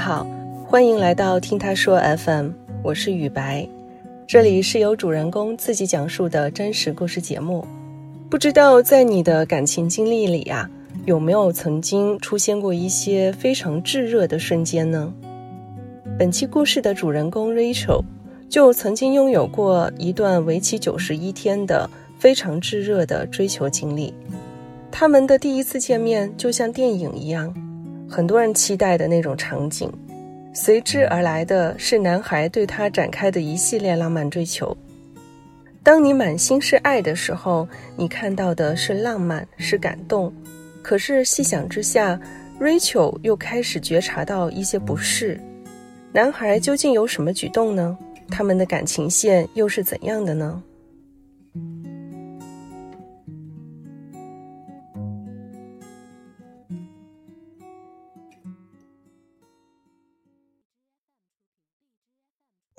好，欢迎来到听他说 FM，我是雨白，这里是由主人公自己讲述的真实故事节目。不知道在你的感情经历里啊，有没有曾经出现过一些非常炙热的瞬间呢？本期故事的主人公 Rachel 就曾经拥有过一段为期九十一天的非常炙热的追求经历。他们的第一次见面就像电影一样。很多人期待的那种场景，随之而来的是男孩对她展开的一系列浪漫追求。当你满心是爱的时候，你看到的是浪漫，是感动。可是细想之下，Rachel 又开始觉察到一些不适。男孩究竟有什么举动呢？他们的感情线又是怎样的呢？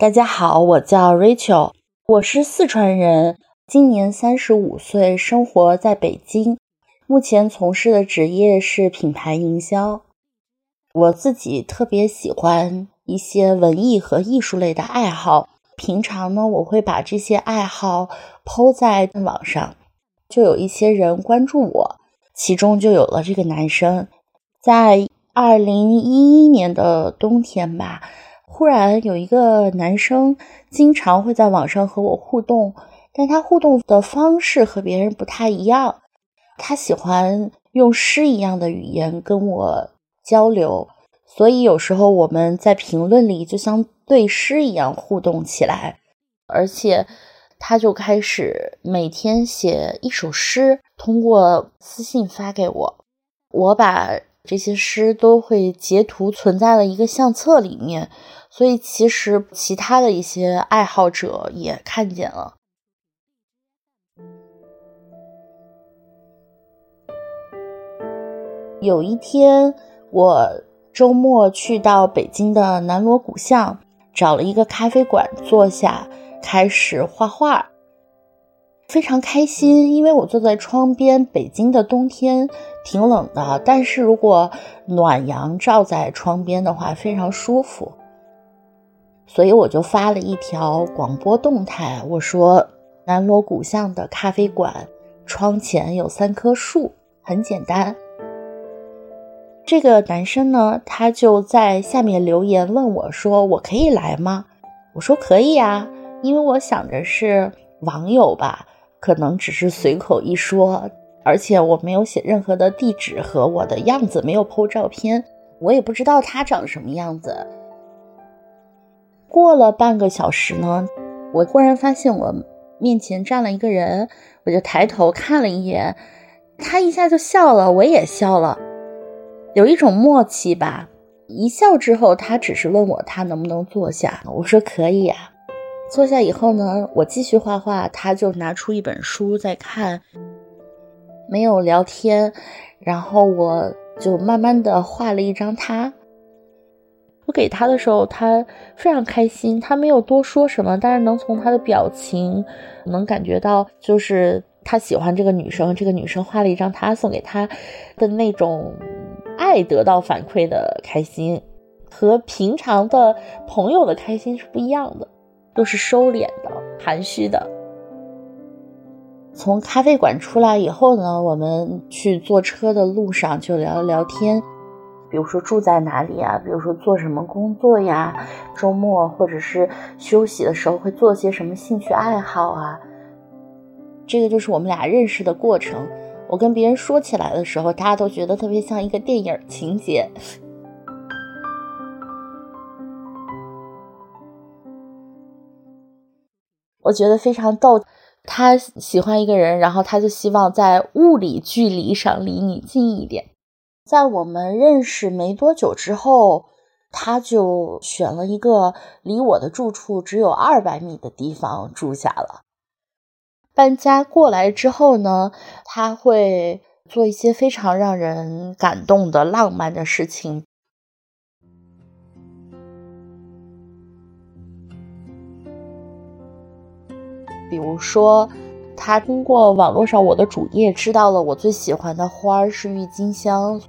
大家好，我叫 Rachel，我是四川人，今年三十五岁，生活在北京，目前从事的职业是品牌营销。我自己特别喜欢一些文艺和艺术类的爱好，平常呢，我会把这些爱好抛在网上，就有一些人关注我，其中就有了这个男生，在二零一一年的冬天吧。忽然有一个男生经常会在网上和我互动，但他互动的方式和别人不太一样。他喜欢用诗一样的语言跟我交流，所以有时候我们在评论里就像对诗一样互动起来。而且他就开始每天写一首诗，通过私信发给我，我把这些诗都会截图存在了一个相册里面。所以，其实其他的一些爱好者也看见了。有一天，我周末去到北京的南锣鼓巷，找了一个咖啡馆坐下，开始画画。非常开心，因为我坐在窗边。北京的冬天挺冷的，但是如果暖阳照在窗边的话，非常舒服。所以我就发了一条广播动态，我说南锣鼓巷的咖啡馆窗前有三棵树，很简单。这个男生呢，他就在下面留言问我说：“我可以来吗？”我说：“可以啊，因为我想着是网友吧，可能只是随口一说，而且我没有写任何的地址和我的样子，没有 PO 照片，我也不知道他长什么样子。”过了半个小时呢，我忽然发现我面前站了一个人，我就抬头看了一眼，他一下就笑了，我也笑了，有一种默契吧。一笑之后，他只是问我他能不能坐下，我说可以啊。坐下以后呢，我继续画画，他就拿出一本书在看，没有聊天，然后我就慢慢的画了一张他。我给他的时候，他非常开心，他没有多说什么，但是能从他的表情能感觉到，就是他喜欢这个女生，这个女生画了一张他送给他的那种爱得到反馈的开心，和平常的朋友的开心是不一样的，都是收敛的、含蓄的。从咖啡馆出来以后呢，我们去坐车的路上就聊了聊天。比如说住在哪里啊？比如说做什么工作呀？周末或者是休息的时候会做些什么兴趣爱好啊？这个就是我们俩认识的过程。我跟别人说起来的时候，大家都觉得特别像一个电影情节。我觉得非常逗。他喜欢一个人，然后他就希望在物理距离上离你近一点。在我们认识没多久之后，他就选了一个离我的住处只有二百米的地方住下了。搬家过来之后呢，他会做一些非常让人感动的浪漫的事情，比如说，他通过网络上我的主页知道了我最喜欢的花是郁金香。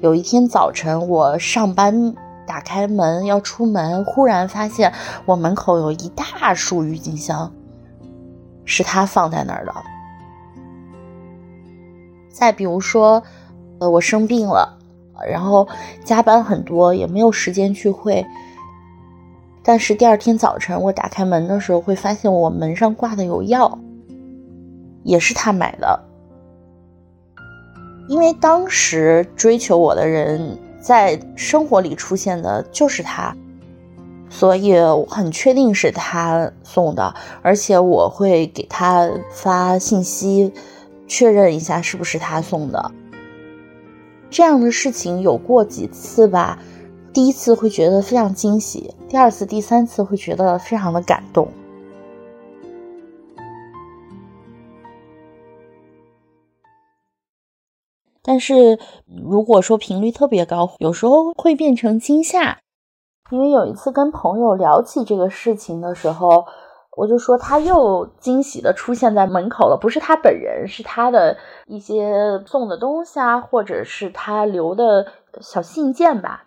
有一天早晨，我上班打开门要出门，忽然发现我门口有一大束郁金香，是他放在那儿的。再比如说，呃，我生病了，然后加班很多，也没有时间聚会。但是第二天早晨，我打开门的时候，会发现我门上挂的有药，也是他买的。因为当时追求我的人在生活里出现的就是他，所以我很确定是他送的，而且我会给他发信息。确认一下是不是他送的。这样的事情有过几次吧，第一次会觉得非常惊喜，第二次、第三次会觉得非常的感动。但是如果说频率特别高，有时候会变成惊吓。因为有一次跟朋友聊起这个事情的时候。我就说他又惊喜的出现在门口了，不是他本人，是他的一些送的东西啊，或者是他留的小信件吧。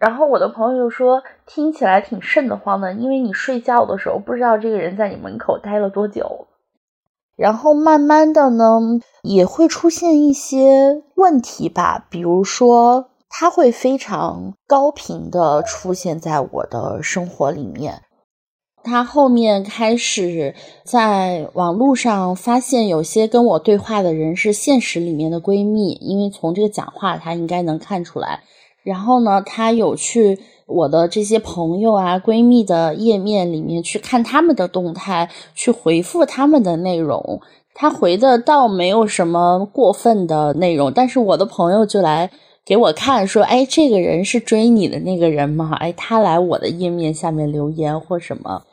然后我的朋友就说听起来挺瘆得慌的，因为你睡觉的时候不知道这个人在你门口待了多久。然后慢慢的呢，也会出现一些问题吧，比如说他会非常高频的出现在我的生活里面。他后面开始在网络上发现有些跟我对话的人是现实里面的闺蜜，因为从这个讲话他应该能看出来。然后呢，他有去我的这些朋友啊、闺蜜的页面里面去看他们的动态，去回复他们的内容。他回的倒没有什么过分的内容，但是我的朋友就来给我看说：“哎，这个人是追你的那个人吗？哎，他来我的页面下面留言或什么。”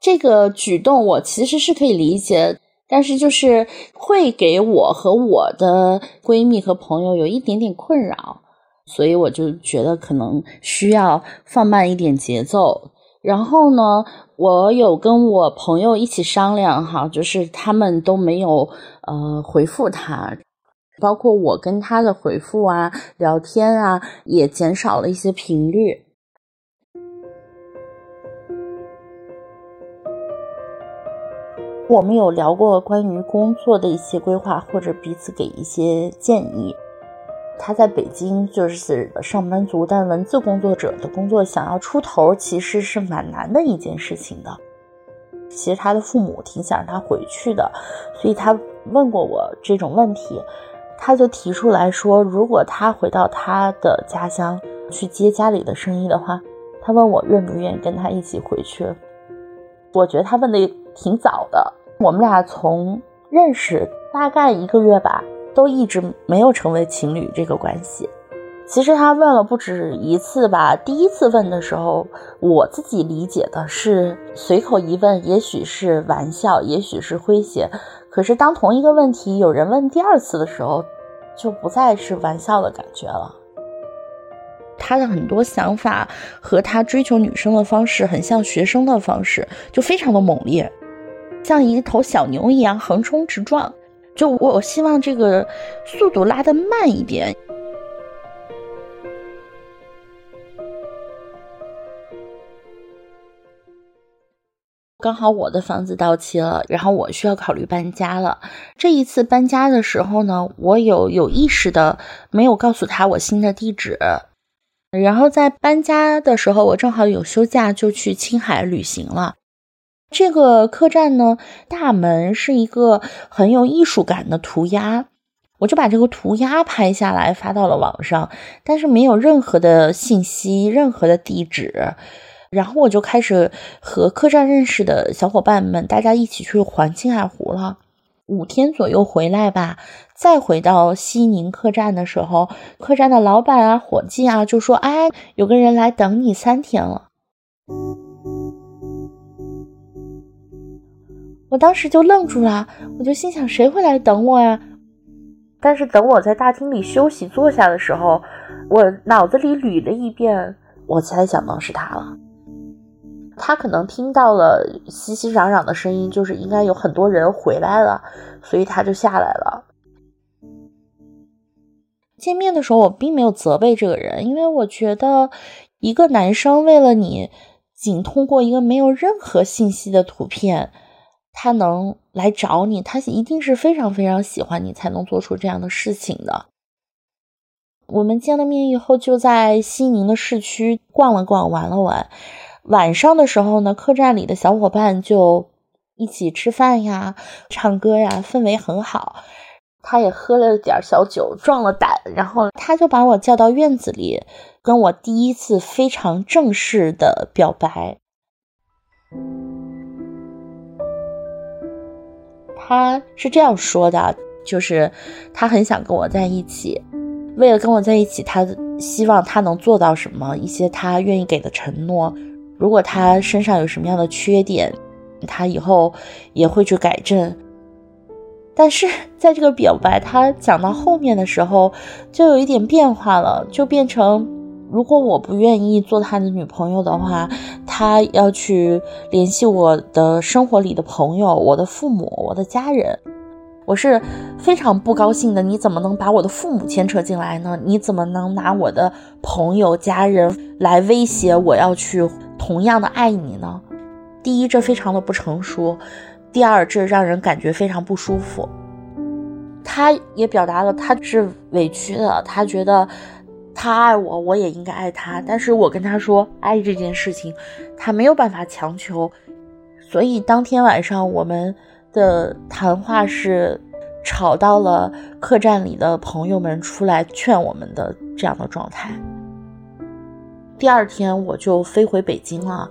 这个举动我其实是可以理解，但是就是会给我和我的闺蜜和朋友有一点点困扰，所以我就觉得可能需要放慢一点节奏。然后呢，我有跟我朋友一起商量哈，就是他们都没有呃回复他，包括我跟他的回复啊、聊天啊，也减少了一些频率。我们有聊过关于工作的一些规划，或者彼此给一些建议。他在北京就是上班族，但文字工作者的工作想要出头，其实是蛮难的一件事情的。其实他的父母挺想让他回去的，所以他问过我这种问题，他就提出来说，如果他回到他的家乡去接家里的生意的话，他问我愿不愿意跟他一起回去。我觉得他问的挺早的，我们俩从认识大概一个月吧，都一直没有成为情侣这个关系。其实他问了不止一次吧，第一次问的时候，我自己理解的是随口一问，也许是玩笑，也许是诙谐。可是当同一个问题有人问第二次的时候，就不再是玩笑的感觉了。他的很多想法和他追求女生的方式很像学生的方式，就非常的猛烈，像一头小牛一样横冲直撞。就我希望这个速度拉得慢一点。刚好我的房子到期了，然后我需要考虑搬家了。这一次搬家的时候呢，我有有意识的没有告诉他我新的地址。然后在搬家的时候，我正好有休假，就去青海旅行了。这个客栈呢，大门是一个很有艺术感的涂鸦，我就把这个涂鸦拍下来发到了网上，但是没有任何的信息，任何的地址。然后我就开始和客栈认识的小伙伴们，大家一起去环青海湖了。五天左右回来吧，再回到西宁客栈的时候，客栈的老板啊、伙计啊就说：“哎，有个人来等你三天了。”我当时就愣住了，我就心想：“谁会来等我呀？”但是等我在大厅里休息坐下的时候，我脑子里捋了一遍，我才想到是他了。他可能听到了熙熙攘攘的声音，就是应该有很多人回来了，所以他就下来了。见面的时候，我并没有责备这个人，因为我觉得一个男生为了你，仅通过一个没有任何信息的图片，他能来找你，他一定是非常非常喜欢你，才能做出这样的事情的。我们见了面以后，就在西宁的市区逛了逛，玩了玩。晚上的时候呢，客栈里的小伙伴就一起吃饭呀、唱歌呀，氛围很好。他也喝了点小酒，壮了胆，然后他就把我叫到院子里，跟我第一次非常正式的表白。他是这样说的，就是他很想跟我在一起，为了跟我在一起，他希望他能做到什么，一些他愿意给的承诺。如果他身上有什么样的缺点，他以后也会去改正。但是在这个表白他讲到后面的时候，就有一点变化了，就变成如果我不愿意做他的女朋友的话，他要去联系我的生活里的朋友、我的父母、我的家人。我是非常不高兴的。你怎么能把我的父母牵扯进来呢？你怎么能拿我的朋友、家人来威胁我要去同样的爱你呢？第一，这非常的不成熟。第二，这让人感觉非常不舒服。他也表达了他是委屈的，他觉得他爱我，我也应该爱他。但是我跟他说，爱这件事情，他没有办法强求。所以当天晚上我们的谈话是吵到了客栈里的朋友们出来劝我们的这样的状态。第二天我就飞回北京了。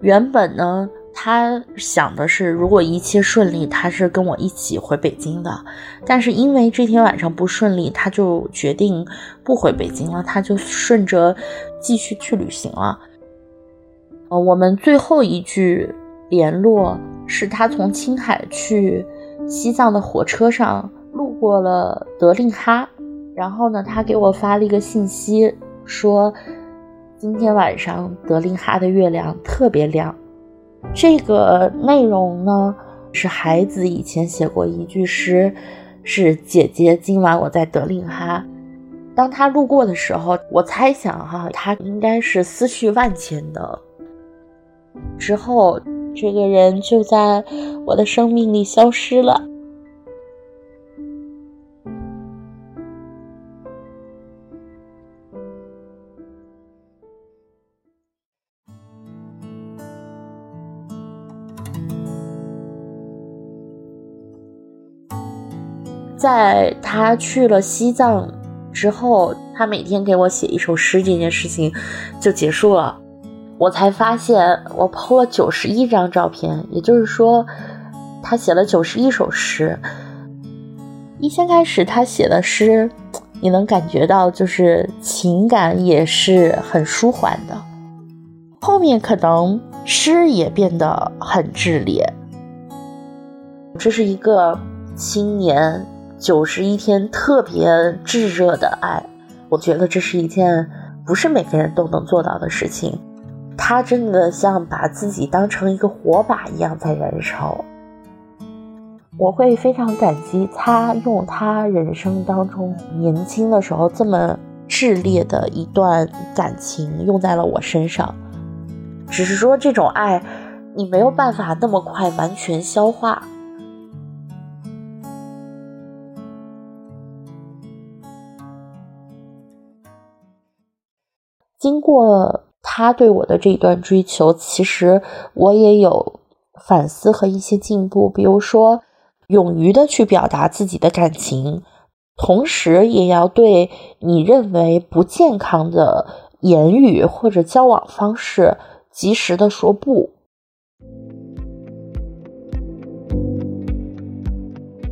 原本呢。他想的是，如果一切顺利，他是跟我一起回北京的。但是因为这天晚上不顺利，他就决定不回北京了，他就顺着继续去旅行了。呃，我们最后一句联络是他从青海去西藏的火车上路过了德令哈，然后呢，他给我发了一个信息，说今天晚上德令哈的月亮特别亮。这个内容呢，是孩子以前写过一句诗，是姐姐。今晚我在德令哈，当他路过的时候，我猜想哈，他应该是思绪万千的。之后，这个人就在我的生命里消失了。在他去了西藏之后，他每天给我写一首诗，这件事情就结束了。我才发现，我 PO 了九十一张照片，也就是说，他写了九十一首诗。一先开始，他写的诗，你能感觉到就是情感也是很舒缓的。后面可能诗也变得很炽烈。这是一个青年。九十一天特别炙热的爱，我觉得这是一件不是每个人都能做到的事情。他真的像把自己当成一个火把一样在燃烧。我会非常感激他用他人生当中年轻的时候这么炽烈的一段感情用在了我身上。只是说这种爱，你没有办法那么快完全消化。经过他对我的这一段追求，其实我也有反思和一些进步。比如说，勇于的去表达自己的感情，同时也要对你认为不健康的言语或者交往方式及时的说不。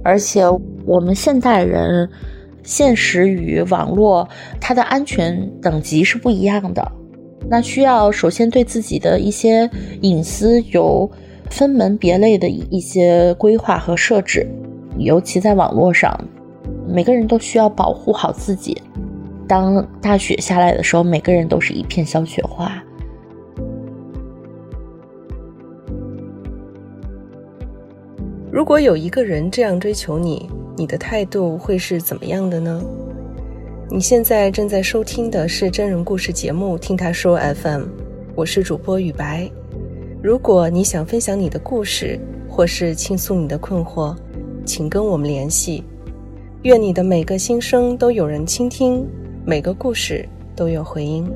而且，我们现代人。现实与网络，它的安全等级是不一样的。那需要首先对自己的一些隐私有分门别类的一些规划和设置，尤其在网络上，每个人都需要保护好自己。当大雪下来的时候，每个人都是一片小雪花。如果有一个人这样追求你，你的态度会是怎么样的呢？你现在正在收听的是真人故事节目《听他说 FM》，我是主播雨白。如果你想分享你的故事，或是倾诉你的困惑，请跟我们联系。愿你的每个心声都有人倾听，每个故事都有回音。